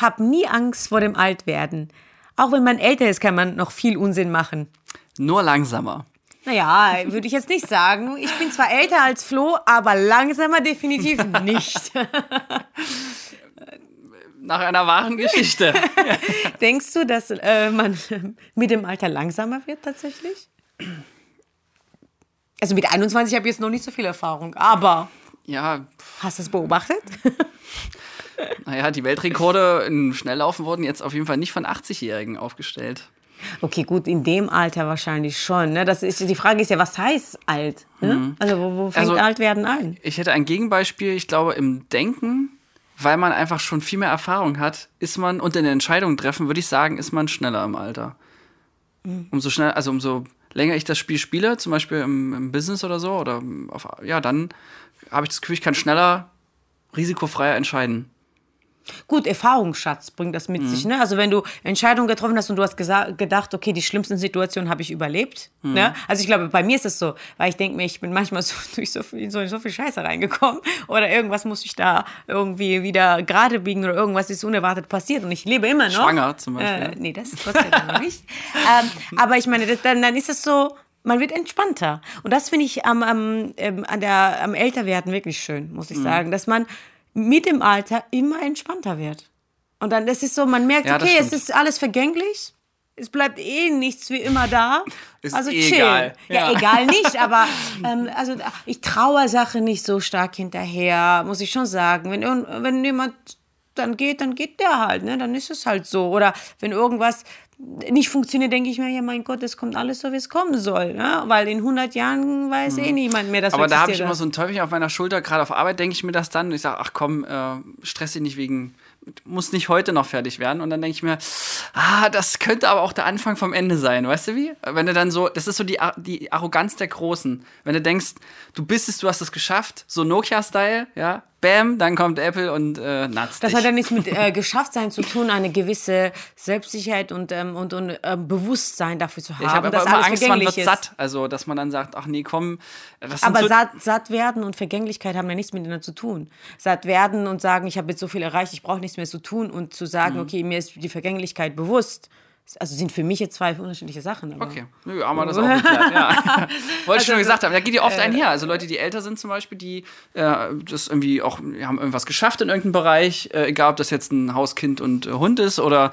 habe nie Angst vor dem Altwerden. Auch wenn man älter ist, kann man noch viel Unsinn machen. Nur langsamer. Naja, würde ich jetzt nicht sagen. Ich bin zwar älter als Flo, aber langsamer definitiv nicht. Nach einer wahren Geschichte. Denkst du, dass äh, man mit dem Alter langsamer wird tatsächlich? Also mit 21 habe ich jetzt noch nicht so viel Erfahrung, aber Ja, hast du es beobachtet? naja, die Weltrekorde im Schnelllaufen wurden jetzt auf jeden Fall nicht von 80-Jährigen aufgestellt. Okay, gut, in dem Alter wahrscheinlich schon. Ne? Das ist, die Frage ist ja, was heißt alt? Ne? Also wo, wo fängt Also- alt werden an? Ich hätte ein Gegenbeispiel, ich glaube, im Denken, weil man einfach schon viel mehr Erfahrung hat, ist man und in den Entscheidungen treffen, würde ich sagen, ist man schneller im Alter. Umso schneller, also umso länger ich das Spiel spiele, zum Beispiel im, im Business oder so, oder auf, ja, dann habe ich das Gefühl, ich kann schneller, risikofreier entscheiden. Gut, Erfahrungsschatz bringt das mit sich. Ne? Also wenn du Entscheidungen getroffen hast und du hast gedacht, okay, die schlimmsten Situationen habe ich überlebt. Ne? Also ich glaube, bei mir ist es so, weil ich denke mir, ich bin manchmal so durch so viel, so, so viel Scheiße reingekommen oder irgendwas muss ich da irgendwie wieder gerade biegen oder irgendwas ist unerwartet passiert und ich lebe immer noch. Schwanger zum Beispiel. Äh, nee, das Gott sei Dank nicht. ähm, aber ich meine, das, dann, dann ist es so, man wird entspannter. Und das finde ich am, am, ähm, an der, am Älterwerden wirklich schön, muss ich Mhm. sagen, dass man mit dem Alter immer entspannter wird. Und dann ist so, man merkt, Ja, okay, es stimmt. ist alles vergänglich. Es bleibt eh nichts wie immer da. Ist also eh chill. egal. Ja, Ja. egal nicht, aber ähm, also ich traue Sachen nicht so stark hinterher, muss ich schon sagen. Wenn, wenn jemand dann geht, dann geht der halt, ne? Dann ist es halt so. Oder wenn irgendwas nicht funktioniert, denke ich mir, ja mein Gott, es kommt alles so, wie es kommen soll. Ne? Weil in 100 Jahren weiß eh niemand mehr, dass Mhm. Aber da habe ich immer so ein Teufelchen auf meiner Schulter, gerade auf Arbeit denke ich mir das dann und ich sage, ach komm, äh, stress dich nicht wegen, muss nicht heute noch fertig werden. Und dann denke ich mir, ah, das könnte aber auch der Anfang vom Ende sein, weißt du wie? Wenn du dann so, das ist so die, die Arroganz der Großen. Wenn du denkst, du bist es, du hast es geschafft, so Nokia-Style, ja, bam, dann kommt Apple und äh, natzt Das dich. hat ja nichts mit äh, Geschafftsein zu tun, eine gewisse Selbstsicherheit und, ähm, und, und äh, Bewusstsein dafür zu haben, ich habe aber dass immer Angst, man wird ist. satt. Also, dass man dann sagt, ach nee, komm, Aber so, satt, satt werden und Vergänglichkeit haben ja nichts miteinander zu tun. Satt werden und sagen, ich habe jetzt so viel erreicht, ich brauche nichts mehr zu tun und zu sagen, Mhm. okay, mir ist die Vergänglichkeit bewusst. Also sind für mich jetzt zwei unterschiedliche Sachen. Aber Okay, Nö, haben wir das auch geklärt, ja. Wollte ich schon Also, gesagt haben. Da geht ja oft einher. Also Leute, die älter sind zum Beispiel, die äh, das irgendwie auch, haben irgendwas geschafft in irgendeinem Bereich, äh, egal ob das jetzt ein Haus, Kind und äh, Hund ist oder,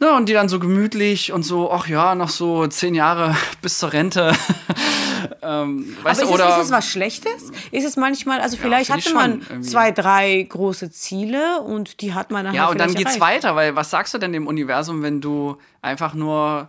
na, und die dann so gemütlich und so, ach ja, noch so zehn Jahre bis zur Rente. ähm, weißt Aber du, ist, oder es, ist es was Schlechtes? Ist es manchmal, also vielleicht ich hatte man irgendwie. zwei, drei große Ziele und die hat man dann Ja, halt und dann geht's erreicht. weiter, weil was sagst du denn dem Universum, wenn du einfach nur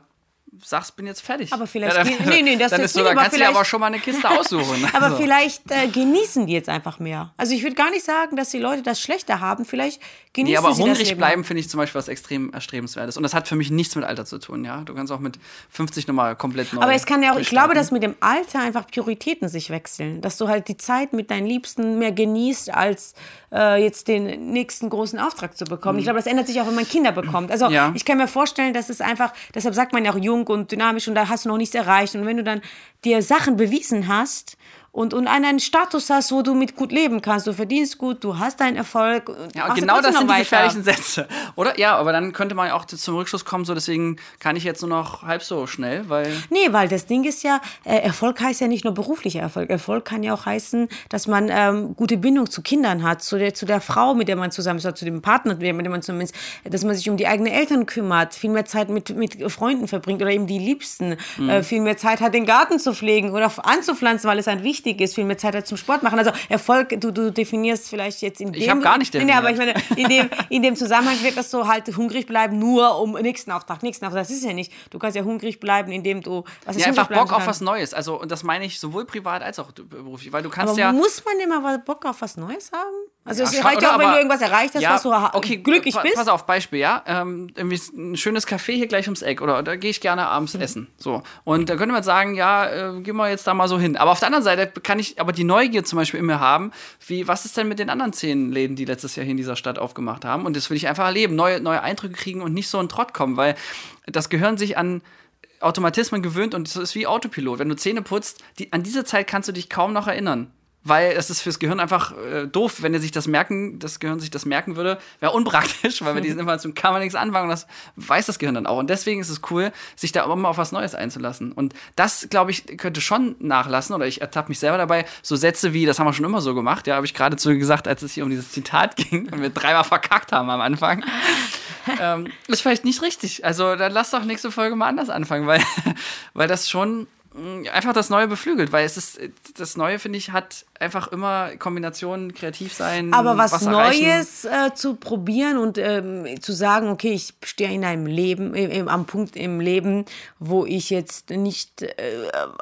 sagst, bin jetzt fertig? Aber vielleicht ja, dann, nee, nee, das dann ist so, aber kannst du dir aber schon mal eine Kiste aussuchen. Aber Also. vielleicht äh, genießen die jetzt einfach mehr. Also ich würde gar nicht sagen, dass die Leute das schlechter haben. Vielleicht genießen Nee, aber sie hungrig bleiben finde ich zum Beispiel was extrem erstrebenswertes. Und das hat für mich nichts mit Alter zu tun, ja. Du kannst auch mit 50 nochmal komplett neu Aber es kann ja auch, ich glaube, dass mit dem Alter einfach Prioritäten sich wechseln. Dass du halt die Zeit mit deinen Liebsten mehr genießt, als äh, jetzt den nächsten großen Auftrag zu bekommen. Ich glaube, das ändert sich auch, wenn man Kinder bekommt. Also Mhm. Ja. ich kann mir vorstellen, dass es einfach, deshalb sagt man ja auch jung und dynamisch und da hast du noch nichts erreicht. Und wenn du dann dir Sachen bewiesen hast und, und einen Status hast, wo du mit gut leben kannst, du verdienst gut, du hast deinen Erfolg. Ja, genau das sind die weiter. gefährlichen Sätze. Oder? Ja, aber dann könnte man ja auch zum Rückschluss kommen, so deswegen kann ich jetzt nur noch halb so schnell, weil. Nee, weil das Ding ist ja, äh, Erfolg heißt ja nicht nur beruflicher Erfolg. Erfolg kann ja auch heißen, dass man ähm, gute Bindung zu Kindern hat, zu der, zu der Frau, mit der man zusammen ist, oder zu dem Partner, mit dem man zusammen ist, dass man sich um die eigenen Eltern kümmert, viel mehr Zeit mit, mit Freunden verbringt oder eben die Liebsten, Mhm. äh, viel mehr Zeit hat, den Garten zu pflegen oder anzupflanzen, weil es halt wichtig ist, viel mehr Zeit hat zum Sport machen. Also Erfolg, du, du definierst vielleicht jetzt in dem... Ich hab gar nicht nee, nee, aber ich definiert. meine, in dem, in dem Zusammenhang wird das so halt hungrig bleiben, nur um nächsten Auftrag, nächsten Auftrag. Das ist ja nicht. Du kannst ja hungrig bleiben, indem du. Was ist Ja, einfach Bock auf was Neues. Also, und das meine ich sowohl privat als auch beruflich. Weil du kannst Aber ja. muss man immer Bock auf was Neues haben? Also Ja, es reicht ja auch, wenn Aber- du irgendwas erreicht hast, ja, was du okay, glücklich pa bist. Pass auf, Beispiel, ja. Ähm, irgendwie ein schönes Café hier gleich ums Eck. Oder da gehe ich gerne abends Mhm. essen. So. Und da könnte man sagen, ja, äh, gehen wir jetzt da mal so hin. Aber auf der anderen Seite kann ich aber die Neugier zum Beispiel immer haben, wie, was ist denn mit den anderen zehn Läden, die letztes Jahr hier in dieser Stadt aufgemacht haben? Und das will ich einfach erleben, neue, neue Eindrücke kriegen und nicht so ein Trott kommen, weil das Gehirn sich an Automatismen gewöhnt und das ist wie Autopilot. Wenn du Zähne putzt, die, an diese Zeit kannst du dich kaum noch erinnern. Weil es ist fürs Gehirn einfach äh, doof, wenn er sich das merken, das Gehirn sich das merken würde, wäre unpraktisch, weil mit diesen Informationen kann man nichts anfangen und das weiß das Gehirn dann auch. Und deswegen ist es cool, sich da immer auf was Neues einzulassen. Und das, glaube ich, könnte schon nachlassen, oder ich ertappe mich selber dabei, so Sätze wie, das haben wir schon immer so gemacht, ja, habe ich geradezu gesagt, als es hier um dieses Zitat ging und wir dreimal verkackt haben am Anfang. ähm, ist vielleicht nicht richtig. Also dann lass doch nächste Folge mal anders anfangen, weil, weil das schon mh, einfach das Neue beflügelt, weil es ist, das Neue, finde ich, hat einfach immer Kombinationen, kreativ sein. Aber was, erreichen. Neues äh, zu probieren und ähm, zu sagen, okay, ich stehe in einem Leben, äh, am Punkt im Leben, wo ich jetzt nicht, äh,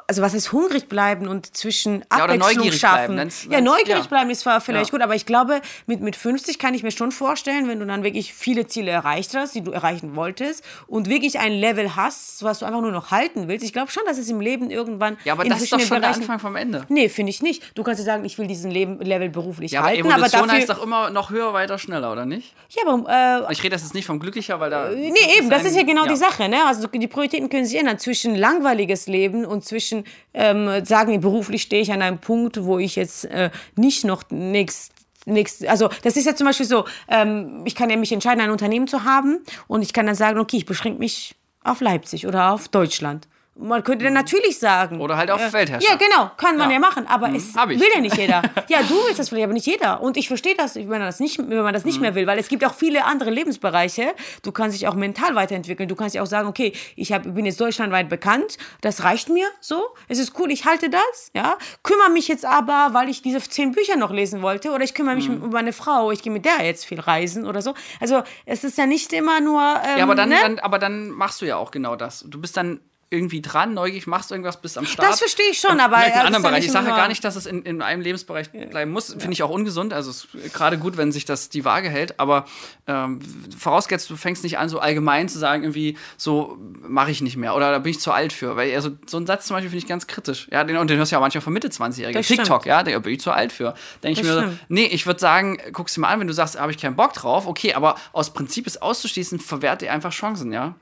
also was ist hungrig bleiben und zwischen Ja, oder Abwechslung neugierig schaffen. bleiben, nenn's- ja, nenn's- neugierig ja. bleiben ist zwar vielleicht Ja. gut, aber ich glaube, mit, mit 50 kann ich mir schon vorstellen, wenn du dann wirklich viele Ziele erreicht hast, die du erreichen wolltest und wirklich ein Level hast, was du einfach nur noch halten willst. Ich glaube schon, dass es im Leben irgendwann Ja, aber das ist doch schon der Bereichen- Anfang vom Ende. Nee, finde ich nicht. Du kannst ja sagen, ich will diesen Leben, Level beruflich Ja, aber halten, Evolution aber dafür, heißt doch immer noch höher, weiter, schneller, oder nicht? ja, aber äh, Ich rede das jetzt nicht vom Glücklicher, weil da. Nee, eben, das ist ja genau ja. die Sache. Ne? Also die Prioritäten können sich ändern zwischen langweiliges Leben und zwischen ähm, sagen, beruflich stehe ich an einem Punkt, wo ich jetzt äh, nicht noch nächst Nächst, also das ist ja zum Beispiel so, ähm, ich kann ja mich entscheiden, ein Unternehmen zu haben und ich kann dann sagen, okay, ich beschränke mich auf Leipzig oder auf Deutschland. Man könnte dann natürlich sagen. Mhm. Oder halt auf äh, Weltherrschaft. Ja, genau, kann man Ja. ja, machen, aber es hab ich. will ja nicht jeder. Ja, du willst das vielleicht, aber nicht jeder. Und ich verstehe das, wenn man das nicht, wenn man das Mhm. nicht mehr will, weil es gibt auch viele andere Lebensbereiche. Du kannst dich auch mental weiterentwickeln. Du kannst ja auch sagen, okay, ich hab, bin jetzt deutschlandweit bekannt, das reicht mir so. Es ist cool, ich halte das, ja. Kümmere mich jetzt aber, weil ich diese zehn Bücher noch lesen wollte, oder ich kümmere mich Mhm. um meine Frau, ich gehe mit der jetzt viel reisen oder so. Also es ist ja nicht immer nur. Ähm, Ja, aber dann, ne? dann, aber dann machst du ja auch genau das. Du bist dann irgendwie dran, neugierig, machst irgendwas, bist am Start. Das verstehe ich schon, aber, ja, in das anderen ja Bereich. Ich sage ja gar nicht, dass es in, in einem Lebensbereich bleiben muss. Finde ich auch ungesund. Also es ist gerade gut, wenn sich das die Waage hält. Aber ähm, vorausgesetzt, du fängst nicht an, so allgemein zu sagen, irgendwie so mache ich nicht mehr oder da bin ich zu alt für. Weil also, so einen Satz zum Beispiel finde ich ganz kritisch. Ja, den, und den hörst du ja auch manchmal von Mitte 20-Jährigen. Das stimmt. TikTok, ja, da bin ich zu alt für. Denke ich Das mir so, stimmt. nee, ich würde sagen, guck's dir mal an, wenn du sagst, habe ich keinen Bock drauf, okay, aber aus Prinzip ist auszuschließen, verwehrt dir einfach Chancen, ja.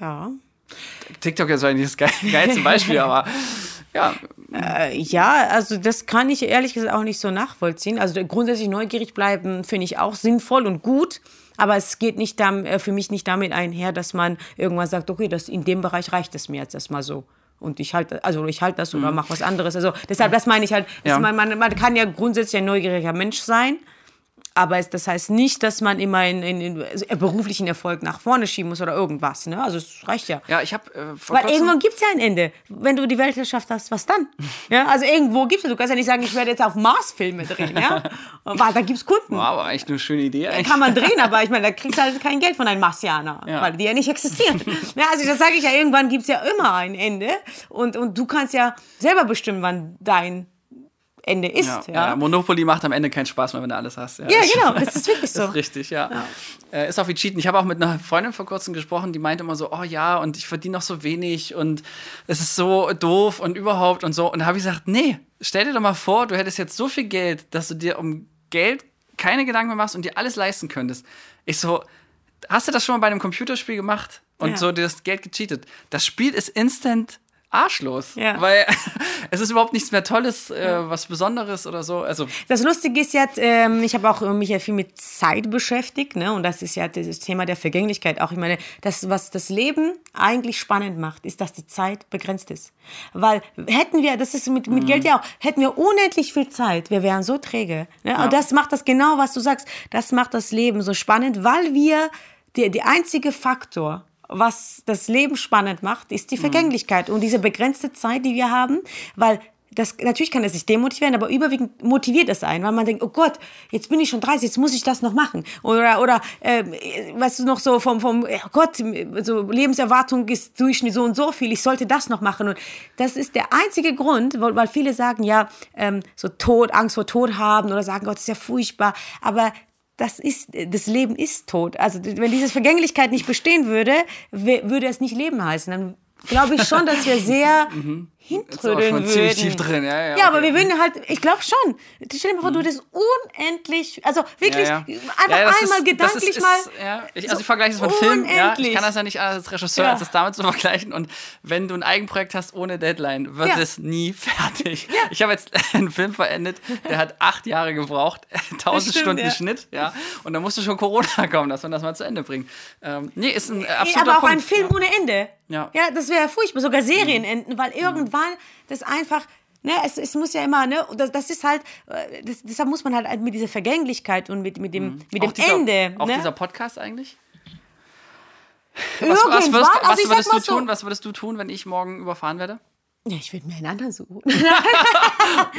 Ja. TikTok ist eigentlich das geil- geilste Beispiel, aber ja, Äh, ja, also das kann ich ehrlich gesagt auch nicht so nachvollziehen. Also grundsätzlich neugierig bleiben finde ich auch sinnvoll und gut. Aber es geht nicht äh, für mich nicht damit einher, dass man irgendwann sagt, okay, das, in dem Bereich reicht es mir jetzt erstmal so. Und ich halte, also ich halte das oder mache was anderes. Also deshalb, das meine ich halt, Mhm. Ja. man, man, man kann ja grundsätzlich ein neugieriger Mensch sein. Aber es, das heißt nicht, dass man immer in, in, in also beruflichen Erfolg nach vorne schieben muss oder irgendwas. Ne? Also es reicht ja. ja, ich habe äh, Weil irgendwann gibt es ja ein Ende. Wenn du die Weltherrschaft hast, was dann? Ja, also irgendwo gibt es Du kannst ja nicht sagen, ich werde jetzt auf Mars Filme drehen. Ja? Aber da gibt es Kunden. Wow, aber echt eine schöne Idee. eigentlich. Kann man drehen, aber ich meine, da kriegst du halt kein Geld von einem Marsianer, Ja. weil die ja nicht existieren. ja, also das sage ich ja, irgendwann gibt es ja immer ein Ende. Und, und du kannst ja selber bestimmen, wann dein Ende ist. Ja, Ja, ja. Monopoly macht am Ende keinen Spaß mehr, wenn du alles hast. Ja, Ja, genau, das ist wirklich so. Das ist richtig, ja. Äh, ist auch wie Cheaten. Ich habe auch mit einer Freundin vor kurzem gesprochen, die meinte immer so, oh ja, und ich verdiene noch so wenig und es ist so doof und überhaupt und so. Und da habe ich gesagt, nee, stell dir doch mal vor, du hättest jetzt so viel Geld, dass du dir um Geld keine Gedanken mehr machst und dir alles leisten könntest. Ich so, hast du das schon mal bei einem Computerspiel gemacht und so dir das Geld gecheatet? Das Spiel ist instant arschlos, Ja. weil es ist überhaupt nichts mehr Tolles, äh, was Besonderes oder so. Also Das Lustige ist ja, ähm, ich habe auch äh, mich ja viel mit Zeit beschäftigt, ne? Und das ist ja das Thema der Vergänglichkeit auch. Ich meine, das, was das Leben eigentlich spannend macht, ist, dass die Zeit begrenzt ist. Weil hätten wir, das ist mit, mit Geld ja auch, hätten wir unendlich viel Zeit, wir wären so träge. Ne? Und das macht das genau, was du sagst, das macht das Leben so spannend, weil wir, der, der einzige Faktor, was das Leben spannend macht, ist die Vergänglichkeit und diese begrenzte Zeit, die wir haben, weil das, natürlich kann es sich demotivieren, aber überwiegend motiviert es einen, weil man denkt, oh Gott, jetzt bin ich schon 30, jetzt muss ich das noch machen. Oder, oder äh, weißt du, noch so vom, vom oh Gott, so Lebenserwartung ist Durchschnitt so und so viel, ich sollte das noch machen. Und das ist der einzige Grund, weil, weil viele sagen, ja, ähm, so Tod, Angst vor Tod haben oder sagen, Gott, ist ja furchtbar. Aber das ist, das Leben ist tot. Also wenn diese Vergänglichkeit nicht bestehen würde, würde es nicht Leben heißen. Dann glaube ich schon, dass wir sehr hintrödeln würden. ziemlich tief drin, ja, ja, Ja, aber okay. Wir würden halt, ich glaube schon. Stell dir mal vor, du das unendlich, also wirklich Ja, ja. einfach das einmal ist- gedanklich das ist, mal. Ja, ich, also so ich vergleiche es mit Film. Ja, ich kann das ja nicht als Regisseur, als das damit zu vergleichen. Und wenn du ein Eigenprojekt hast ohne Deadline, wird es nie fertig. Ich habe jetzt einen Film verendet, der hat acht Jahre gebraucht, tausend stimmt, Stunden. Schnitt. Ja, und da musste schon Corona kommen, dass man das mal zu Ende bringt. Ähm, nee, ist ein äh, absoluter aber auch Punkt. ein Film ohne Ende. Ja. Ja, das wäre furchtbar. Sogar Serien enden, weil irgendwann das einfach. Ne, es, es muss ja immer, ne, das, das ist halt, äh, das, deshalb muss man halt mit dieser Vergänglichkeit und mit, mit dem, mit dem auch dieser, Ende. Auch ne? dieser Podcast eigentlich? Was, was, Irgendwann, würdest, also was würdest mal du so- tun? Was würdest du tun, wenn ich morgen überfahren werde? Ja, ich würde mir einen anderen suchen.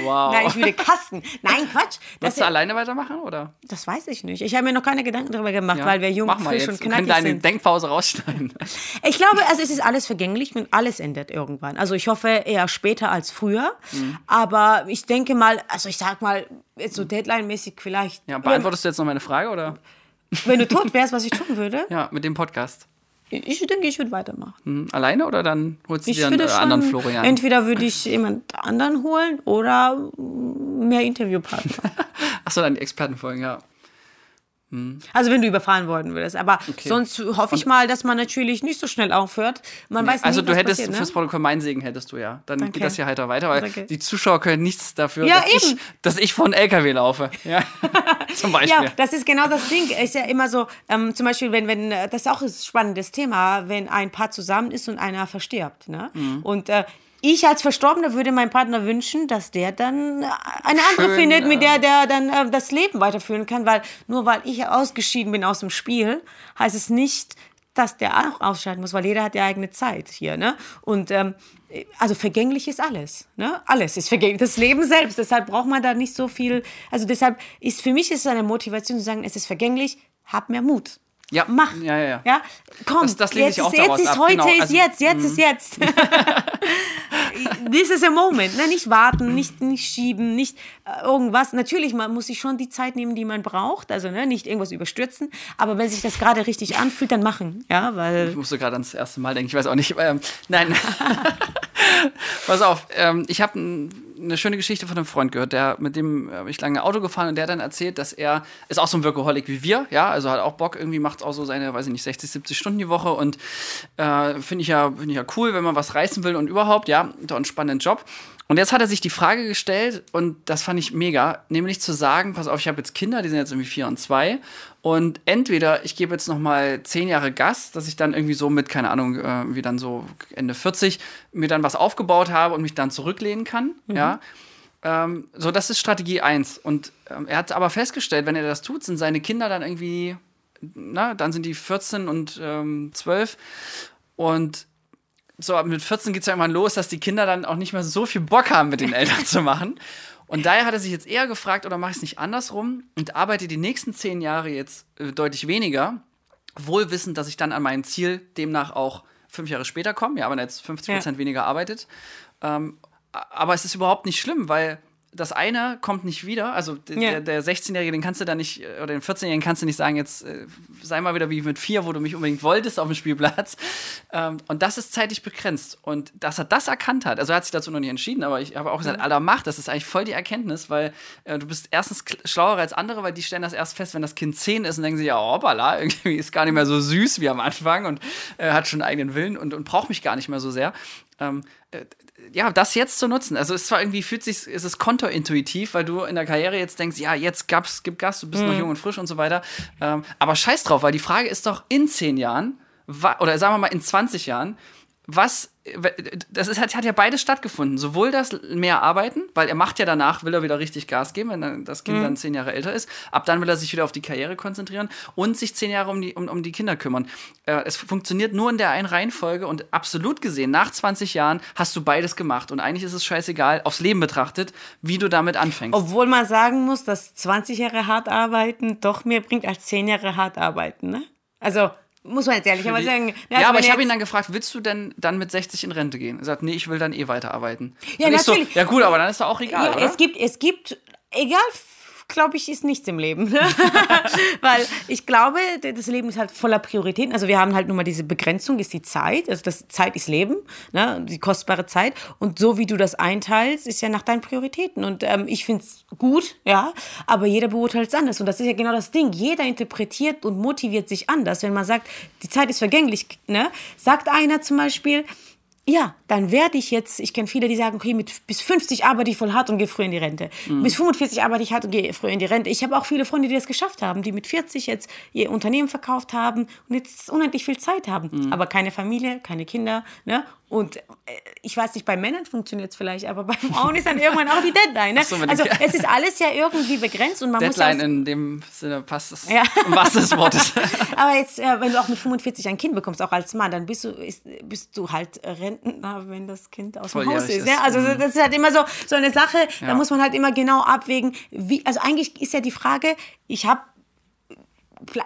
Wow. Nein, ich würde Kasten. Nein, Quatsch. Würdest du alleine weitermachen oder? das weiß ich nicht. Ich habe mir noch keine Gedanken darüber gemacht, Ja. weil wir jung, Mach mal frisch jetzt. und Wir können knackig deine sind. Denkpause rausschneiden. Ich glaube, also es ist alles vergänglich und alles endet irgendwann. Also ich hoffe eher später als früher. Mhm. Aber ich denke mal, also ich sag mal, jetzt so Deadline-mäßig vielleicht. Ja, beantwortest du jetzt noch meine Frage oder? Wenn du tot wärst, was ich tun würde? Ja, mit dem Podcast. Ich denke, ich würde weitermachen. Hm, alleine oder dann holst du Ich dir einen anderen Florian? entweder würde ich jemand anderen holen oder mehr Interviewpartner. Achso, dann die Expertenfolgen, ja. Also wenn du überfahren worden würdest. Aber sonst hoffe ich mal, dass man natürlich nicht so schnell aufhört. Man weiß also nie, du was hättest passiert, fürs ne? Protokoll meinen Segen hättest du ja. Dann Danke. geht das hier heiter weiter, weil Danke. die Zuschauer können nichts dafür, Ja, dass, ich, dass ich einen LKW laufe. Ja. Zum Beispiel. Ja, das ist genau das Ding. Ist ja immer so, ähm, zum Beispiel, wenn, wenn, äh, das ist auch ein spannendes Thema, wenn ein Paar zusammen ist und einer verstirbt. Ne? Mhm. Und äh, ich als Verstorbener würde meinem Partner wünschen, dass der dann eine andere Schön, findet, mit der der dann äh, das Leben weiterführen kann, weil nur weil ich ausgeschieden bin aus dem Spiel, heißt es nicht, dass der auch ausscheiden muss, weil jeder hat ja eigene Zeit hier, ne? Und ähm, also vergänglich ist alles, ne? Alles ist vergänglich, das Leben selbst. Deshalb braucht man da nicht so viel. Also deshalb ist für mich ist es eine Motivation zu sagen, es ist vergänglich, hab mehr Mut. Ja, Mach. ja, ja, ja. ja? Komm, Das- das jetzt ist, jetzt ist ab, heute genau. ist Also, jetzt, jetzt ist jetzt. This is a moment. Ne? Nicht warten, nicht, nicht schieben, nicht äh, irgendwas. Natürlich, man muss sich schon die Zeit nehmen, die man braucht. Also ne? nicht irgendwas überstürzen. Aber wenn sich das gerade richtig anfühlt, dann machen. Ja, weil Ich musste gerade ans erste Mal denken, ich weiß auch nicht. Ähm, nein. Pass auf, ähm, ich habe eine schöne Geschichte von einem Freund gehört, der mit dem habe ich lange Auto gefahren und der dann erzählt, dass er ist auch so ein Workaholic wie wir, ja, also hat auch Bock, irgendwie macht auch so seine, weiß ich nicht, 60, 70 Stunden die Woche und äh, finde ich, ja, find ich ja cool, wenn man was reißen will und überhaupt, ja, doch einen spannenden Job. Und jetzt hat er sich die Frage gestellt, und das fand ich mega, nämlich zu sagen, pass auf, ich habe jetzt Kinder, die sind jetzt irgendwie vier und zwei, und entweder ich gebe jetzt noch mal zehn Jahre Gas, dass ich dann irgendwie so mit, keine Ahnung, äh, wie dann so Ende 40, mir dann was aufgebaut habe und mich dann zurücklehnen kann, ja. Ähm, so, das ist Strategie 1. Und ähm, er hat aber festgestellt, wenn er das tut, sind seine Kinder dann irgendwie, na, dann sind die 14 und ähm, 12 und so mit 14 geht es ja irgendwann los, dass die Kinder dann auch nicht mehr so viel Bock haben, mit den Eltern zu machen. Und daher hat er sich jetzt eher gefragt, oder mache ich es nicht andersrum und arbeite die nächsten zehn Jahre jetzt äh, deutlich weniger, wohl wissend, dass ich dann an mein Ziel demnach auch fünf Jahre später komme, ja, aber jetzt 50 Prozent weniger arbeitet. Ähm, aber es ist überhaupt nicht schlimm, weil das eine kommt nicht wieder. Also Ja. der, der 16-Jährige, den kannst du da nicht, äh, oder den 14-Jährigen kannst du nicht sagen, jetzt äh, sei mal wieder wie mit vier, wo du mich unbedingt wolltest auf dem Spielplatz. Ähm, und das ist zeitlich begrenzt. Und dass er das erkannt hat, also er hat sich dazu noch nicht entschieden, aber ich habe auch gesagt, aller Macht, das ist eigentlich voll die Erkenntnis, weil äh, du bist erstens schlauer als andere, weil die stellen das erst fest, wenn das Kind 10 ist und denken sich, ja, hoppala, irgendwie ist gar nicht mehr so süß wie am Anfang und äh, hat schon einen eigenen Willen und, und braucht mich gar nicht mehr so sehr. Ähm, äh, ja, das jetzt zu nutzen. Also es ist zwar irgendwie fühlt sich, es ist kontointuitiv, weil du in der Karriere jetzt denkst, ja, jetzt gab's, gib Gas, du bist noch jung und frisch und so weiter. Ähm, aber scheiß drauf, weil die Frage ist doch in zehn Jahren, oder sagen wir mal in 20 Jahren, was, das ist, hat, hat ja beides stattgefunden. Sowohl das mehr arbeiten, weil er macht ja danach, will er wieder richtig Gas geben, wenn das Kind dann zehn Jahre älter ist. Ab dann will er sich wieder auf die Karriere konzentrieren und sich zehn Jahre um die, um, um die Kinder kümmern. Äh, es funktioniert nur in der einen Reihenfolge und absolut gesehen, nach 20 Jahren hast du beides gemacht. Und eigentlich ist es scheißegal, aufs Leben betrachtet, wie du damit anfängst. Obwohl man sagen muss, dass 20 Jahre hart arbeiten doch mehr bringt als 10 Jahre hart arbeiten. Ne? Also muss man jetzt ehrlich aber sagen. ja, also aber ich habe ihn dann gefragt, willst du denn dann mit 60 in Rente gehen? Er sagt, nee, ich will dann eh weiterarbeiten. Ja, Und ich so, natürlich. ja gut, aber dann ist doch auch egal, Ja, oder? es gibt, es gibt, egal, glaube ich, ist nichts im Leben. Weil ich glaube, das Leben ist halt voller Prioritäten. Also wir haben halt nur mal diese Begrenzung, ist die Zeit. Also das Zeit ist Leben, ne? die kostbare Zeit. Und so wie du das einteilst, ist ja nach deinen Prioritäten. Und ähm, ich finde es gut, ja, aber jeder beurteilt es anders. Und das ist ja genau das Ding. Jeder interpretiert und motiviert sich anders. Wenn man sagt, die Zeit ist vergänglich, ne? sagt einer zum Beispiel, ja, dann werde ich jetzt, ich kenne viele, die sagen, okay, mit bis 50 arbeite ich voll hart und gehe früh in die Rente. Mhm. Bis 45 arbeite ich hart und gehe früh in die Rente. Ich habe auch viele Freunde, die das geschafft haben, die mit 40 jetzt ihr Unternehmen verkauft haben und jetzt unendlich viel Zeit haben. Mhm. Aber keine Familie, keine Kinder. Ne? Und äh, ich weiß nicht, bei Männern funktioniert es vielleicht, aber bei Frauen ist dann irgendwann auch die Deadline. Ne? So, also es ist alles ja irgendwie begrenzt und man Deadline muss ja in dem Sinne passt es. Ja. Was des Wortes. aber jetzt, äh, wenn du auch mit 45 ein Kind bekommst, auch als Mann, dann bist du, ist, bist du halt Rentner, wenn das Kind aus dem Haus ist. ist. Ja? Also mhm. das ist halt immer so, so eine Sache, ja. da muss man halt immer genau abwägen, wie, also eigentlich ist ja die Frage, ich habe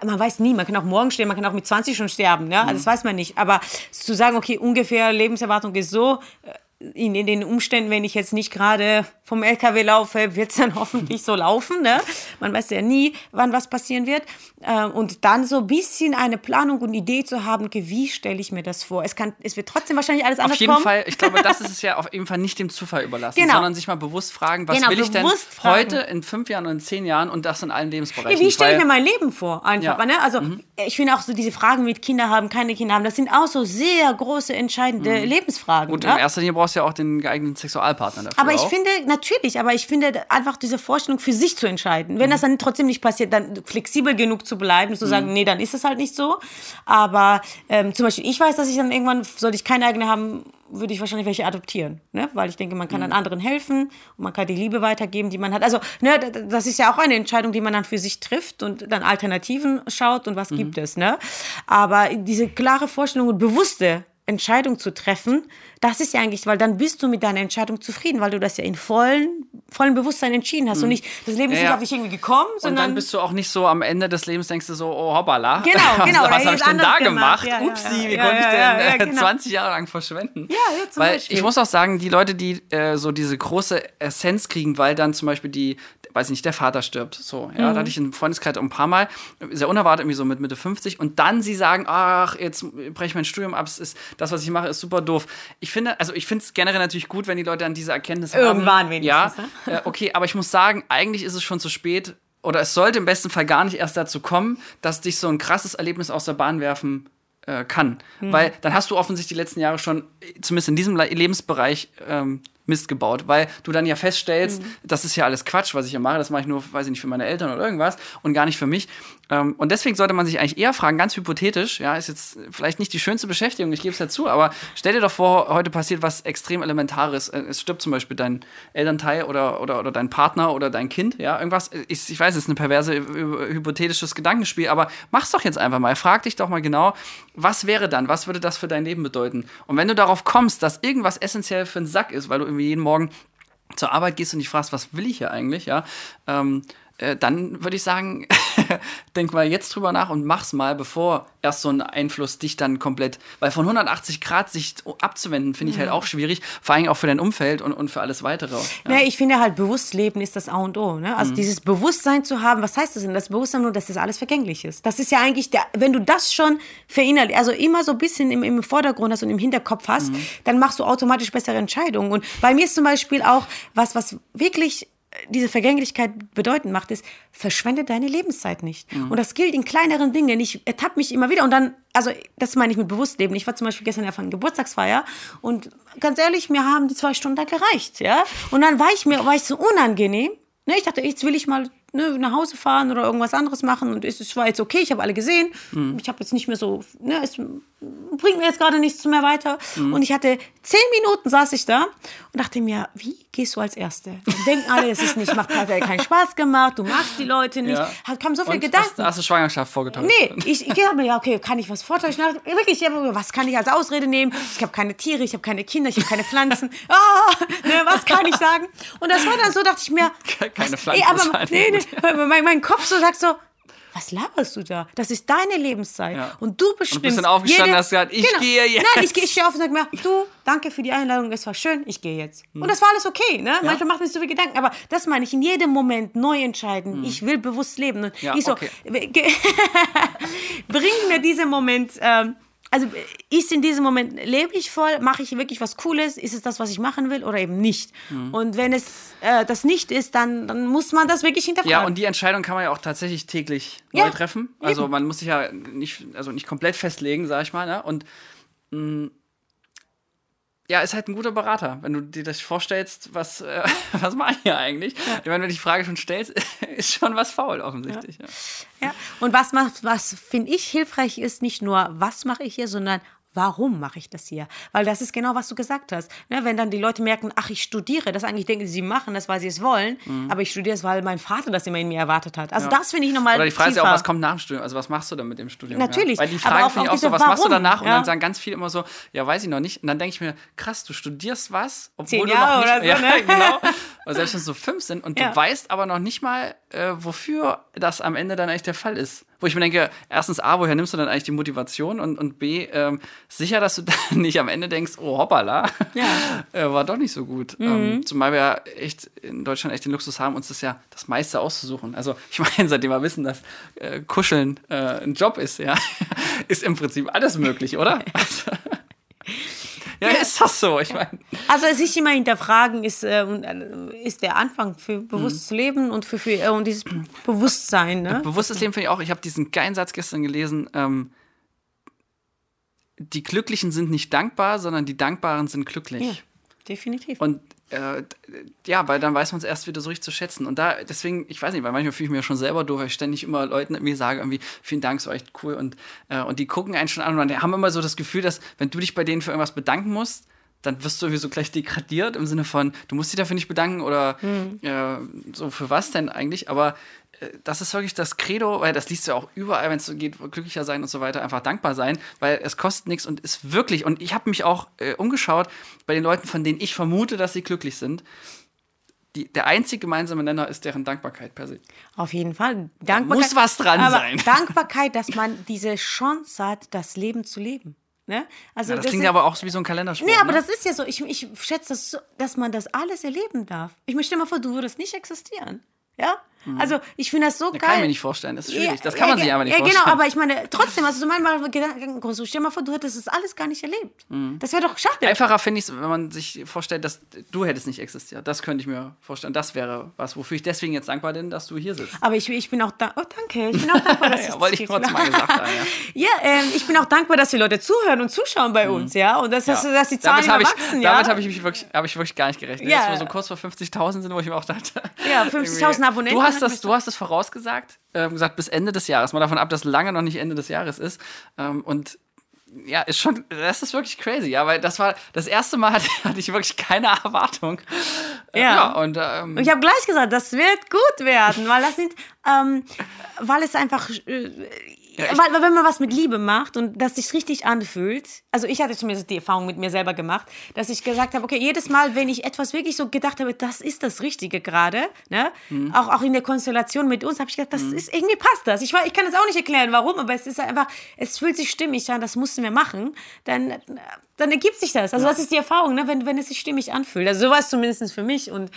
man weiß nie, man kann auch morgen stehen, man kann auch mit 20 schon sterben, ne? also das weiß man nicht. Aber zu sagen, okay, ungefähr Lebenserwartung ist so, äh, in, in den Umständen, wenn ich jetzt nicht gerade vom LKW laufe, wird es dann hoffentlich so laufen. Ne? Man weiß ja nie, wann was passieren wird. Äh, und dann so ein bisschen eine Planung und Idee zu haben, wie stelle ich mir das vor? Es, kann, es wird trotzdem wahrscheinlich alles anders kommen. Auf jeden kommen. Fall, ich glaube, das ist es ja auf jeden Fall nicht dem Zufall überlassen, genau. sondern sich mal bewusst fragen, was genau, will ich denn heute in fünf Jahren und in zehn Jahren und das in allen Lebensbereichen? Ja, wie stelle ich mir mein Leben vor? Einfach, ja. ne? Also mhm. ich finde auch so diese Fragen mit Kinder haben, keine Kinder haben, das sind auch so sehr große, entscheidende mhm. Lebensfragen. In ne? erster Linie brauchst ja auch den geeigneten Sexualpartner dafür. Aber ich auch. finde, natürlich, aber ich finde einfach diese Vorstellung für sich zu entscheiden. Wenn mhm. das dann trotzdem nicht passiert, dann flexibel genug zu bleiben, zu sagen, mhm. nee, dann ist es halt nicht so. Aber ähm, zum Beispiel, ich weiß, dass ich dann irgendwann, sollte ich keine eigene haben, würde ich wahrscheinlich welche adoptieren, ne? weil ich denke, man kann mhm. dann anderen helfen und man kann die Liebe weitergeben, die man hat. Also, ne, das ist ja auch eine Entscheidung, die man dann für sich trifft und dann Alternativen schaut und was mhm. gibt es. Ne? Aber diese klare Vorstellung und bewusste Entscheidung zu treffen, das ist ja eigentlich, weil dann bist du mit deiner Entscheidung zufrieden, weil du das ja in vollen, vollen Bewusstsein entschieden hast. Mhm. Und nicht, das Leben ist ja, nicht auf dich irgendwie gekommen, sondern. Und dann bist du auch nicht so am Ende des Lebens, denkst du so, oh hoppala. Genau, genau. was, was habe ich denn da gemacht? Ja, Upsi, ja, wie konnte ich denn äh, genau. 20 Jahre lang verschwenden? Ja, ja, zum weil Beispiel. ich muss auch sagen, die Leute, die äh, so diese große Essenz kriegen, weil dann zum Beispiel die, weiß nicht, der Vater stirbt. So, ja, mhm. da hatte ich einen Freundeskreis ein paar Mal, sehr unerwartet, irgendwie so mit Mitte 50. Und dann sie sagen, ach, jetzt breche ich mein Studium ab, ist, das, was ich mache, ist super doof. Ich finde, also ich finde es generell natürlich gut, wenn die Leute dann diese Erkenntnis Irgendwann haben. Irgendwann wenigstens. Ja, ne? äh, okay, aber ich muss sagen, eigentlich ist es schon zu spät. Oder es sollte im besten Fall gar nicht erst dazu kommen, dass dich so ein krasses Erlebnis aus der Bahn werfen äh, kann. Hm. Weil dann hast du offensichtlich die letzten Jahre schon, zumindest in diesem Lebensbereich, ähm, Mist gebaut, weil du dann ja feststellst, mhm. das ist ja alles Quatsch, was ich hier mache, das mache ich nur, weiß ich nicht, für meine Eltern oder irgendwas und gar nicht für mich. Ähm, und deswegen sollte man sich eigentlich eher fragen, ganz hypothetisch, ja, ist jetzt vielleicht nicht die schönste Beschäftigung, ich gebe es dazu, aber stell dir doch vor, heute passiert was extrem Elementares. Äh, es stirbt zum Beispiel dein Elternteil oder, oder, oder dein Partner oder dein Kind, ja, irgendwas. Ich, ich weiß, es ist ein perverse, hypothetisches Gedankenspiel, aber mach's doch jetzt einfach mal. Frag dich doch mal genau, was wäre dann, was würde das für dein Leben bedeuten? Und wenn du darauf kommst, dass irgendwas essentiell für einen Sack ist, weil du irgendwie jeden Morgen zur Arbeit gehst und dich fragst, was will ich hier eigentlich, ja, ähm, äh, dann würde ich sagen, denk mal jetzt drüber nach und mach's mal, bevor erst so ein Einfluss dich dann komplett, weil von 180 Grad sich abzuwenden, finde ich halt auch schwierig, vor allem auch für dein Umfeld und, und für alles weitere. Ja. ja ich finde halt, bewusst leben ist das A und O. Ne? Also mhm. dieses Bewusstsein zu haben, was heißt das denn? Das Bewusstsein nur, dass das alles vergänglich ist. Das ist ja eigentlich, der, wenn du das schon verinnerlichst, also immer so ein bisschen im, im Vordergrund hast und im Hinterkopf hast, mhm. dann machst du automatisch bessere Entscheidungen. Und bei mir ist zum Beispiel auch was, was wirklich diese Vergänglichkeit bedeutend macht, ist, verschwende deine Lebenszeit nicht. Mhm. Und das gilt in kleineren Dingen. Ich ertappe mich immer wieder und dann, also das meine ich mit Bewusstleben. Ich war zum Beispiel gestern ja von Geburtstagsfeier und ganz ehrlich, mir haben die zwei Stunden da gereicht, ja. Und dann war ich mir, war ich so unangenehm. Ne, ich dachte, jetzt will ich mal ne, nach Hause fahren oder irgendwas anderes machen und es, es war jetzt okay, ich habe alle gesehen. Mhm. Ich habe jetzt nicht mehr so, ne, es bringt mir jetzt gerade nichts mehr weiter. Mhm. Und ich hatte zehn Minuten saß ich da und dachte mir, wie gehst du als Erste? Dann denken alle, es ist nicht, macht ja keinen Spaß gemacht, du magst die Leute nicht. Ja. Hat, kamen so viele Gedanken. Hast, hast, du Schwangerschaft vorgetragen? Nee, ich, ich dachte mir, ja, okay, kann ich was vortäuschen? Wirklich, was kann ich als Ausrede nehmen? Ich habe keine Tiere, ich habe keine Kinder, ich habe keine Pflanzen. Oh, ne, was kann ich sagen? Und das war dann so, dachte ich mir, keine Pflanzen. Ey, aber, nee, nee, mein, mein Kopf so sagt so, was laberst du da? Das ist deine Lebenszeit. Ja. Und du bestimmst. Und du bist dann aufgestanden und hast gesagt, ich gehe jetzt. Nein, ich, gehe- ich stehe auf und sage mir, du, danke für die Einladung, es war schön, ich gehe jetzt. Hm. Und das war alles okay. Ne? Manchmal macht man sich so viel Gedanken, aber das meine ich, in jedem Moment neu entscheiden. Ich will bewusst leben. Und Hm. Ja, ich so, okay. bring mir diesen Moment. Ähm, also ist in diesem Moment, lebe ich voll, mache ich wirklich was Cooles, ist es das, was ich machen will oder eben nicht? Hm. Und wenn es äh, das nicht ist, dann, dann muss man das wirklich hinterfragen. Ja, und die Entscheidung kann man ja auch tatsächlich täglich Ja, neu treffen. Also man muss sich ja nicht, also nicht komplett festlegen, sag ich mal. Ne? Und mh, ja, ist halt ein guter Berater, wenn du dir das vorstellst, was, äh, was mache ich hier eigentlich? Ich meine, wenn du die Frage schon stellst, ist schon was faul offensichtlich. Ja. Ja. Und was macht, was finde ich hilfreich ist, nicht nur, was mache ich hier, sondern warum mache ich das hier? Weil das ist genau, was du gesagt hast. Ne, wenn dann die Leute merken, ach, ich studiere, das eigentlich denken sie, sie machen das, weil sie es wollen, aber ich studiere es, weil mein Vater das immer in mir erwartet hat. Also das finde ich nochmal Oder die Frage ist ja auch, was kommt nach dem Studium? Also was machst du dann mit dem Studium? Natürlich, Ja? Weil die Frage finde ich auch so, was machst du Warum, danach? Und ja. dann sagen ganz viele immer so, ja, weiß ich noch nicht. Und dann denke ich mir, krass, du studierst was, obwohl Zehn du Jahre noch nicht, oder so, ja, ne? genau. Oder selbst wenn es so fünf sind und Ja. du weißt aber noch nicht mal, äh, wofür das am Ende dann eigentlich der Fall ist. Wo ich mir denke, erstens A, woher nimmst du dann eigentlich die Motivation? Und, und B, ähm, sicher, dass du dann nicht am Ende denkst, oh hoppala, Ja. äh, war doch nicht so gut. Ähm, zumal wir ja echt in Deutschland echt den Luxus haben, uns das ja das meiste auszusuchen. Also ich meine, seitdem wir wissen, dass äh, Kuscheln äh, ein Job ist, ja, ist im Prinzip alles möglich, oder? Also, ja, ist das so? Ich meine, Also sich immer hinterfragen ist, äh, äh, ist der Anfang für bewusstes Leben und für, für äh, und dieses Bewusstsein. Ne? bewusstes Leben finde ich auch. Ich habe diesen geilen Satz gestern gelesen. Ähm, die Glücklichen sind nicht dankbar, sondern die Dankbaren sind glücklich. Ja, definitiv. Und äh, ja, weil dann weiß man es erst wieder so richtig zu schätzen. Und da, deswegen, ich weiß nicht, weil manchmal fühle ich mir schon selber durch, weil ich ständig immer Leuten irgendwie sage, irgendwie, vielen Dank, es war echt cool. Und, äh, und die gucken einen schon an und dann haben immer so das Gefühl, dass, wenn du dich bei denen für irgendwas bedanken musst, dann wirst du irgendwie so gleich degradiert im Sinne von, du musst dich dafür nicht bedanken oder äh, so für was denn eigentlich. Aber das ist wirklich das Credo, weil das liest du ja auch überall, wenn es so geht, glücklicher sein und so weiter, einfach dankbar sein, weil es kostet nichts und ist wirklich, und ich habe mich auch äh, umgeschaut bei den Leuten, von denen ich vermute, dass sie glücklich sind. Die, der einzige gemeinsame Nenner ist deren Dankbarkeit per se. Auf jeden Fall. Dankbarkeit. muss was dran sein. Dankbarkeit, dass man diese Chance hat, das Leben zu leben. Ne? Also Ja, das, klingt ist- ja aber auch wie so ein Kalenderspruch. Nee, aber ne? das ist ja so. Ich, ich schätze das so, dass man das alles erleben darf. Ich möchte mal vor, du würdest nicht existieren. Ja? Also, ich finde das so Das geil. kann ich mir nicht vorstellen. Das ist schwierig. Ja, Das kann man ja, sich aber nicht ja, vorstellen. genau, aber ich meine, trotzdem, also so manchmal Gedanken, so, stell mal vor, du hättest das alles gar nicht erlebt. Mhm. Das wäre doch schade. Einfacher finde ich es, wenn man sich vorstellt, dass du hättest nicht existiert. Das könnte ich mir vorstellen. Das wäre was, wofür ich deswegen jetzt dankbar bin, dass du hier sitzt. Aber ich, ich bin auch dankbar. Oh, danke. Ich bin auch dankbar, dass Ja, wollte ich trotzdem mal gesagt haben, ja. Ähm, ich bin auch dankbar, dass die Leute zuhören und zuschauen bei uns, ja. Und dass, dass, dass die Zahlen damit habe ich, wachsen, ja. damit habe ich mich wirklich, habe ich wirklich gar nicht gerechnet. Ja. Jetzt, wo so kurz vor 50.000 sind, wo ich mir auch dachte. Ja, 50.000 irgendwie- Abonnenten Du hast hat das, du hast das vorausgesagt, ähm, gesagt bis Ende des Jahres. Mal davon ab, dass lange noch nicht Ende des Jahres ist. Ähm, und ja, ist schon, das ist wirklich crazy, ja, weil das war das erste Mal hatte, hatte ich wirklich keine Erwartung. Äh, Ja. und ähm, ich habe gleich gesagt, das wird gut werden, weil das sind, ähm, weil es einfach, äh, Ja, weil, weil wenn man was mit Liebe macht und das sich richtig anfühlt, also ich hatte zumindest die Erfahrung mit mir selber gemacht, dass ich gesagt habe, okay, jedes Mal, wenn ich etwas wirklich so gedacht habe, das ist das Richtige gerade, ne, Mhm. auch, auch in der Konstellation mit uns, habe ich gedacht, das ist, irgendwie passt das. Ich, war- ich kann es auch nicht erklären, warum, aber es ist einfach, es fühlt sich stimmig an, das mussten wir machen, dann, dann ergibt sich das. Also das ist die Erfahrung, ne, wenn, wenn es sich stimmig anfühlt. Also so war es zumindest für mich und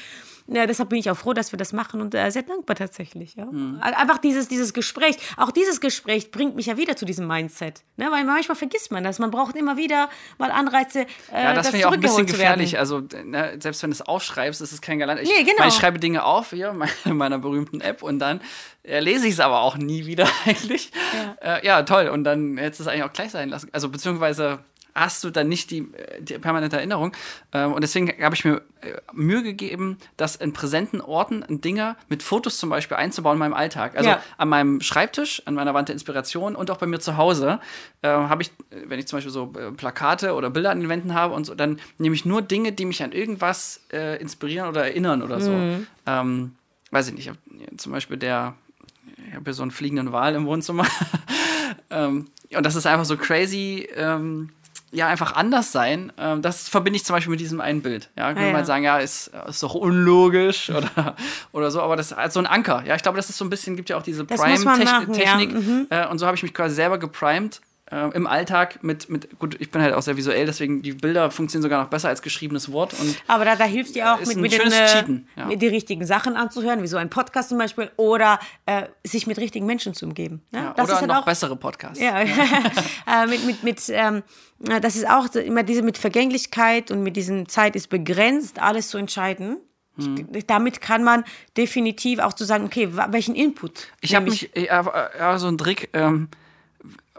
ja, deshalb bin ich auch froh, dass wir das machen und äh, sehr dankbar tatsächlich. Ja. Mhm. Einfach dieses, dieses Gespräch, auch dieses Gespräch bringt mich ja wieder zu diesem Mindset. Ne? Weil manchmal vergisst man das. Man braucht immer wieder mal Anreize, äh, Ja, das finde ich auch ein bisschen gefährlich. Also, ne, selbst wenn du es aufschreibst, ist es kein Galant. Ich, Nee, genau. weil ich schreibe Dinge auf hier in meiner berühmten App und dann äh, lese ich es aber auch nie wieder eigentlich. Ja. Äh, ja, toll. Und dann hättest du es eigentlich auch gleich sein lassen. Also, beziehungsweise hast du dann nicht die, äh, die permanente Erinnerung. Ähm, und deswegen habe ich mir äh, Mühe gegeben, das in präsenten Orten, in Dinge mit Fotos zum Beispiel einzubauen in meinem Alltag. Also Ja. an meinem Schreibtisch, an meiner Wand der Inspiration und auch bei mir zu Hause äh, habe ich, äh, wenn ich zum Beispiel so Plakate oder Bilder an den Wänden habe und so, dann nehme ich nur Dinge, die mich an irgendwas äh, inspirieren oder erinnern oder so. Ähm, weiß ich nicht, ich zum Beispiel der, ich habe hier so einen fliegenden Wal im Wohnzimmer. ähm, und das ist einfach so crazy. Ähm, ja einfach anders sein. Ähm, das verbinde ich zum Beispiel mit diesem einen Bild. Ja, kann Ah, man ja. halt sagen, ja, ist, ist doch unlogisch oder, oder so, aber das ist so ein Anker. Ja, ich glaube, das ist so ein bisschen, gibt ja auch diese man machen, ja. Prime-Technik. Mhm. Äh, und so habe ich mich quasi selber geprimed. Äh, Im Alltag mit, mit, gut, ich bin halt auch sehr visuell, deswegen die Bilder funktionieren sogar noch besser als geschriebenes Wort. Und Aber da, da hilft dir auch mit, mit, den, äh, Cheaten, ja. mit die richtigen Sachen anzuhören, wie so ein Podcast zum Beispiel, oder äh, sich mit richtigen Menschen zu umgeben. Ne? ja, das oder ist halt noch auch, bessere Podcasts. Ja, äh, mit, mit, mit ähm, äh, das ist auch immer diese mit Vergänglichkeit und mit diesem Zeit ist begrenzt, alles zu entscheiden. Ich, damit kann man definitiv auch zu sagen, okay, welchen Input? Ich habe mich, ja, ja, so ein Trick, ähm,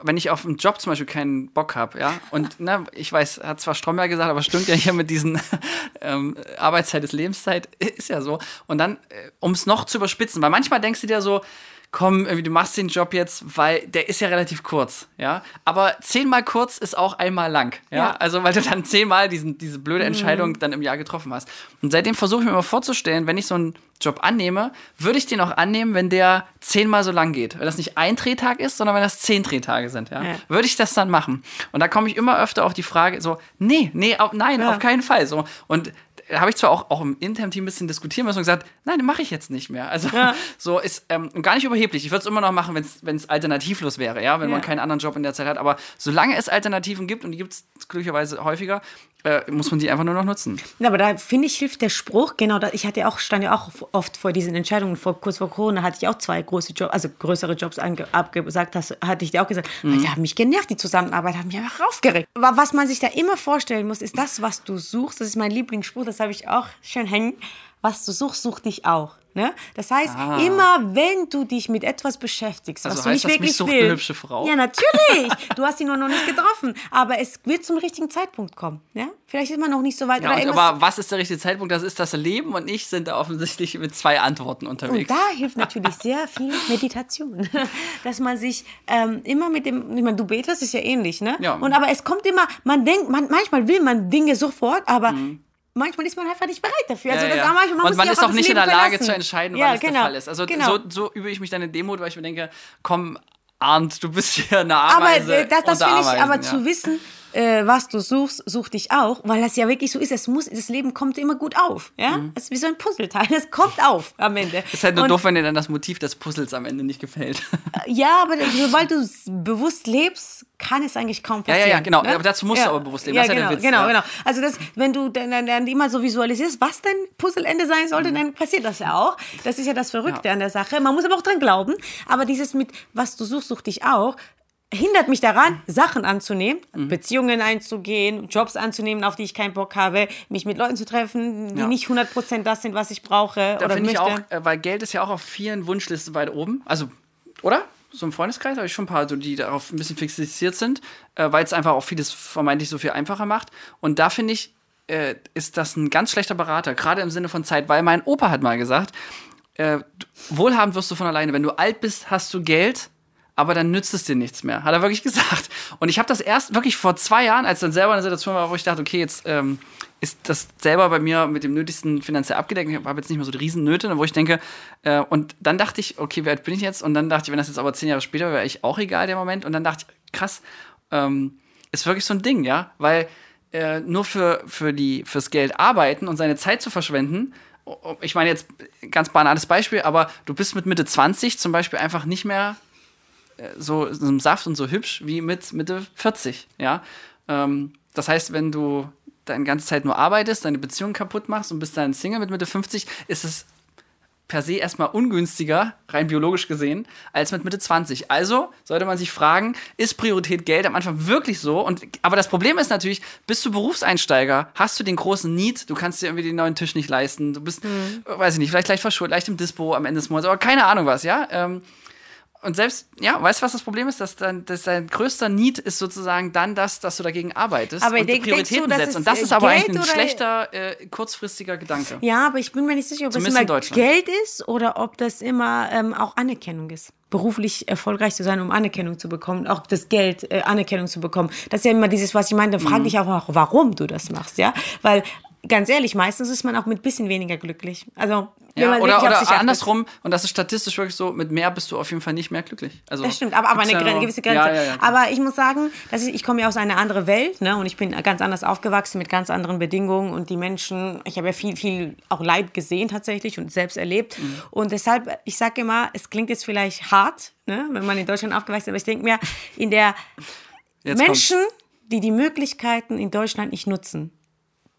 wenn ich auf einen Job zum Beispiel keinen Bock habe, ja, und ne, ich weiß, hat zwar Stromberg gesagt, aber stimmt ja hier mit diesen ähm, Arbeitszeit ist Lebenszeit, ist ja so. Und dann, äh, um es noch zu überspitzen, weil manchmal denkst du dir so, komm, du machst den Job jetzt, weil der ist ja relativ kurz, ja. Aber zehnmal kurz ist auch einmal lang, ja. Ja. Also, weil du dann zehnmal diesen, diese blöde Entscheidung dann im Jahr getroffen hast. Und seitdem versuche ich mir mal vorzustellen, wenn ich so einen Job annehme, würde ich den auch annehmen, wenn der zehnmal so lang geht. Wenn das nicht ein Drehtag ist, sondern wenn das zehn Drehtage sind, ja. Ja. Würde ich das dann machen? Und da komme ich immer öfter auf die Frage, so, nee, nee, auf, nein, Ja. auf keinen Fall. So. Und habe ich zwar auch, auch im internen Team ein bisschen diskutieren müssen und gesagt, nein, mache ich jetzt nicht mehr. Also Ja. so ist ähm, gar nicht überheblich. Ich würde es immer noch machen, wenn es alternativlos wäre, ja, wenn man Ja. keinen anderen Job in der Zeit hat. Aber solange es Alternativen gibt, und die gibt es glücklicherweise häufiger, äh, muss man die einfach nur noch nutzen. Ja, aber da finde ich, hilft der Spruch, genau, da, ich hatte ja auch, stand ja auch oft vor diesen Entscheidungen, vor, kurz vor Corona hatte ich auch zwei große Jobs, also größere Jobs ange, abgesagt, das hatte ich dir auch gesagt, weil die haben mich genervt, die Zusammenarbeit hat mich einfach aufgeregt. Aber was man sich da immer vorstellen muss, ist das, was du suchst, das ist mein Lieblingsspruch, das habe ich auch schön hängen, was du suchst, sucht dich auch. Ne? Das heißt, Ah. immer wenn du dich mit etwas beschäftigst, Also was du heißt nicht wirklich sucht eine willst. hübsche Frau? Ja, natürlich. Du hast sie nur noch nicht getroffen. Aber es wird zum richtigen Zeitpunkt kommen. Ja? Vielleicht ist man noch nicht so weit. Ja, und, aber was ist der richtige Zeitpunkt? Das ist das Leben und ich sind da offensichtlich mit zwei Antworten Und unterwegs. da hilft natürlich sehr viel Meditation, dass man sich ähm, immer mit dem, ich meine, du betest ist ja ähnlich, ne? Ja. Und aber es kommt immer, man denkt, man, manchmal will man Dinge sofort, aber manchmal ist man einfach nicht bereit dafür. Also. Ja, das, ja. manchmal, man und man ist auch nicht in der Lage verlassen. zu entscheiden, ja, wann genau, der Fall ist. Also genau. so, so übe ich mich dann in Demut, weil ich mir denke, komm, Arndt, du bist hier eine aber Ameise äh, das, das ich, aber ja. zu wissen, äh, was du suchst, such dich auch, weil das ja wirklich so ist. Es muss, das Leben kommt immer gut auf. Ja? Es ist wie so ein Puzzleteil. Es kommt auf am Ende. Mhm. Ist halt nur Und- doof, wenn dir dann das Motiv des Puzzles am Ende nicht gefällt. Ja, aber sobald du bewusst lebst, kann es eigentlich kaum Ja, ja, passieren. ja, genau. Ne? Aber dazu musst du aber bewusst leben. Ja, Das ist ja genau, der Witz, genau, ja. genau. Also das, wenn du dann, dann, dann immer so visualisierst, was dein Puzzleende sein Mhm. sollte, dann passiert das ja auch. Das ist ja das Verrückte an der Sache. Man muss aber auch dran glauben. Aber dieses mit, was du suchst, such dich auch, hindert mich daran, Sachen anzunehmen, Mhm. Beziehungen einzugehen, Jobs anzunehmen, auf die ich keinen Bock habe, mich mit Leuten zu treffen, die Ja. nicht 100% das sind, was ich brauche Da oder finde ich möchte. auch, äh, weil Geld ist ja auch auf vielen Wunschlisten weit oben. Also, oder? So im Freundeskreis habe ich schon ein paar, so, die darauf ein bisschen fixiert sind, äh, weil es einfach auch vieles vermeintlich so viel einfacher macht. Und da finde ich, äh, ist das ein ganz schlechter Berater, gerade im Sinne von Zeit, weil mein Opa hat mal gesagt, wohlhabend wirst du von alleine. Wenn du alt bist, hast du Geld, aber dann nützt es dir nichts mehr. Hat er wirklich gesagt. Und ich habe das erst wirklich vor zwei Jahren, als dann selber eine Situation war, wo ich dachte, okay, jetzt ähm, ist das selber bei mir mit dem Nötigsten finanziell abgedeckt. Ich habe jetzt nicht mehr so die Riesennöte, wo ich denke, äh, und dann dachte ich, okay, alt bin ich jetzt? Und dann dachte ich, wenn das jetzt aber zehn Jahre später wäre, ich auch egal, der Moment. Und dann dachte ich, krass, ähm, ist wirklich so ein Ding, ja, weil äh, nur für, für die, fürs Geld arbeiten und seine Zeit zu verschwenden, ich meine jetzt ganz banales Beispiel, aber du bist mit Mitte 20 zum Beispiel einfach nicht mehr so, so Saft und so hübsch wie mit Mitte 40, ja. Ähm, das heißt, wenn du deine ganze Zeit nur arbeitest, deine Beziehung kaputt machst und bist dann Single mit Mitte 50, ist es per se erstmal ungünstiger, rein biologisch gesehen, als mit Mitte 20. Also sollte man sich fragen, ist Priorität Geld am Anfang wirklich so? Und, aber das Problem ist natürlich, bist du Berufseinsteiger, hast du den großen Need, du kannst dir irgendwie den neuen Tisch nicht leisten, du bist, weiß ich nicht, vielleicht leicht verschuldet, leicht im Dispo am Ende des Monats, aber keine Ahnung was, ja? Ähm, und selbst, ja, weißt du, was das Problem ist? Dass, dann, dass dein größter Need ist sozusagen dann das, dass du dagegen arbeitest Aber und denk- du, Prioritäten das setzt. ist, Und das äh, ist aber Geld eigentlich ein schlechter, äh, kurzfristiger Gedanke. Ja, aber ich bin mir nicht sicher, ob Zumindest es in immer. Geld ist oder ob das immer ähm, auch Anerkennung ist. Beruflich erfolgreich zu sein, um Anerkennung zu bekommen, auch das Geld, äh, Anerkennung zu bekommen. Das ist ja immer dieses, was ich meine. Dann Mhm. frag dich auch, warum du das machst, ja? Weil ganz ehrlich, meistens ist man auch mit ein bisschen weniger glücklich. Also, wenn Ja, man oder oder sich achtet. andersrum, und das ist statistisch wirklich so, mit mehr bist du auf jeden Fall nicht mehr glücklich. Also, Das stimmt, aber, aber eine Gren gewisse Grenze. Ja, ja. Aber ich muss sagen, dass ich, ich komme ja aus einer anderen Welt ne? und ich bin ganz anders aufgewachsen mit ganz anderen Bedingungen und die Menschen, ich habe ja viel, viel auch Leid gesehen tatsächlich und selbst erlebt. Mhm. Und deshalb, ich sage immer, es klingt jetzt vielleicht hart, ne? wenn man in Deutschland aufgewachsen ist, aber ich denke mir, in der Jetzt Menschen, die die Möglichkeiten in Deutschland nicht nutzen,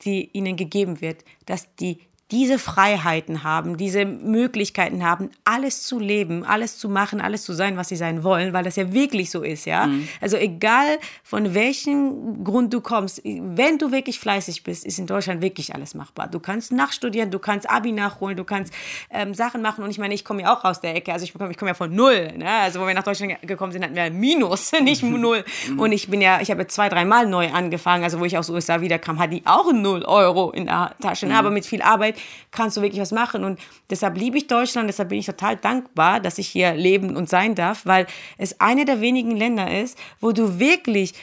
die ihnen gegeben wird, dass die diese Freiheiten haben, diese Möglichkeiten haben, alles zu leben, alles zu machen, alles zu sein, was sie sein wollen, weil das ja wirklich so ist, ja. Mhm. Also egal von welchem Grund du kommst, wenn du wirklich fleißig bist, ist in Deutschland wirklich alles machbar. Du kannst nachstudieren, du kannst Abi nachholen, du kannst ähm, Sachen machen und ich meine, ich komme ja auch aus der Ecke, also ich komme ich komme ja von null, ne? Also wo wir nach Deutschland gekommen sind, hatten wir Minus, nicht null. Und ich bin ja, ich habe zwei, dreimal neu angefangen, also wo ich aus den USA wiederkam, hatte ich auch null Euro in der Tasche, ne? aber mit viel Arbeit kannst du wirklich was machen und deshalb liebe ich Deutschland, deshalb bin ich total dankbar, dass ich hier leben und sein darf, weil es eine der wenigen Länder ist, wo du wirklich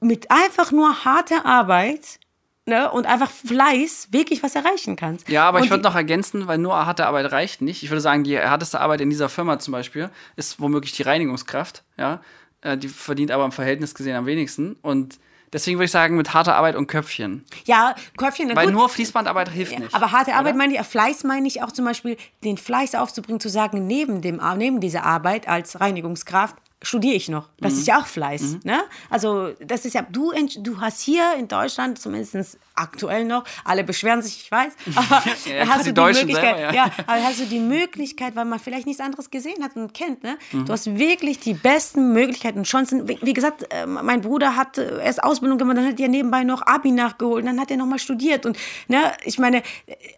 mit einfach nur harter Arbeit ne, und einfach Fleiß wirklich was erreichen kannst. Ja, aber und ich würde noch ergänzen, weil nur harte Arbeit reicht nicht. Ich würde sagen, die härteste Arbeit in dieser Firma zum Beispiel ist womöglich die Reinigungskraft. Ja, Äh, die verdient aber im Verhältnis gesehen am wenigsten. Und deswegen würde ich sagen, mit harter Arbeit und Köpfchen. Ja, Köpfchen, Weil gut. nur Fließbandarbeit hilft nicht. Aber harte Arbeit oder? meine ich, Fleiß meine ich auch zum Beispiel, den Fleiß aufzubringen, zu sagen, neben, dem, neben dieser Arbeit als Reinigungskraft studiere ich noch. Das Mhm. ist ja auch Fleiß. Ne? Also das ist ja, du, du hast hier in Deutschland zumindest aktuell noch, alle beschweren sich, ich weiß, aber Ja, hast du die Deutschen Möglichkeit, selber, ja. ja. aber hast du die Möglichkeit, weil man vielleicht nichts anderes gesehen hat und kennt, ne? Mhm. du hast wirklich die besten Möglichkeiten und Chancen. Wie, wie gesagt, äh, mein Bruder hat äh, erst Ausbildung gemacht, dann hat er nebenbei noch Abi nachgeholt, dann hat er nochmal studiert und ne, ich meine,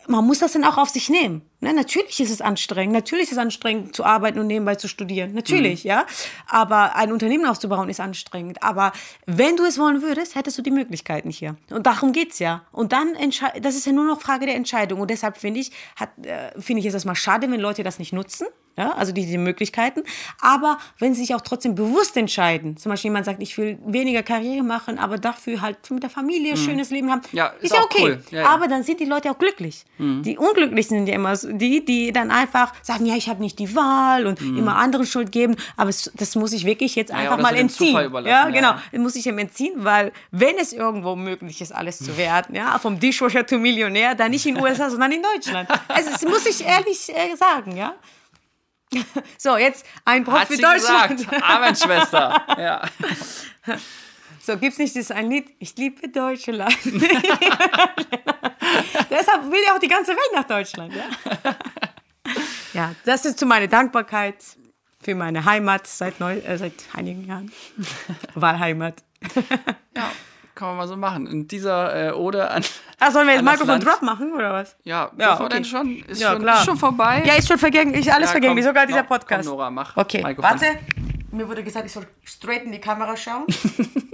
man muss das dann auch auf sich nehmen. Ne, natürlich ist es anstrengend, natürlich ist es anstrengend zu arbeiten und nebenbei zu studieren, natürlich, Mhm. ja. Aber ein Unternehmen aufzubauen ist anstrengend. Aber wenn du es wollen würdest, hättest du die Möglichkeiten hier. Und darum geht's ja. Und dann das ist ja nur noch Frage der Entscheidung. Und deshalb finde ich, hat, äh, finde ich es erstmal schade, wenn Leute das nicht nutzen. Ja, also diese Möglichkeiten. Aber wenn sie sich auch trotzdem bewusst entscheiden, zum Beispiel jemand sagt, ich will weniger Karriere machen, aber dafür halt mit der Familie ein schönes Leben haben, Mhm. Ja, ist, ist ja okay. cool. Ja. Aber dann sind die Leute auch glücklich. Die Unglücklichen sind ja immer die, die dann einfach sagen, ja, ich habe nicht die Wahl und immer anderen Schuld geben. Aber es, das muss ich wirklich jetzt einfach mal dem entziehen. Ja, genau. Das muss ich ihm entziehen, weil wenn es irgendwo möglich ist, alles zu werden, ja, vom Dishwasher zu Millionär, dann nicht in den USA, sondern in Deutschland. Also, das muss ich ehrlich äh, sagen, ja. So, jetzt ein Prof Hat für sie Deutschland. gesagt. Amen, Schwester. Ja. So, gibt's nicht das ein Lied? Ich liebe Deutschland. Deshalb will ja auch die ganze Welt nach Deutschland, ja? ja, das ist zu meiner Dankbarkeit für meine Heimat seit, neu, äh, seit einigen Jahren. Wahlheimat. ja, kann man mal so machen. In dieser äh, Ode an. Ah, sollen wir jetzt Michael von. Drop machen, oder was? Ja, Ja, okay. denn schon. Ist, Ja, schon, klar. ist schon vorbei. Ja, ist schon vergänglich, ist alles Ja, vergänglich, komm, sogar dieser Podcast. Komm, Nora, mach. Okay, Mikrofon. warte. Mir wurde gesagt, ich soll straight in die Kamera schauen.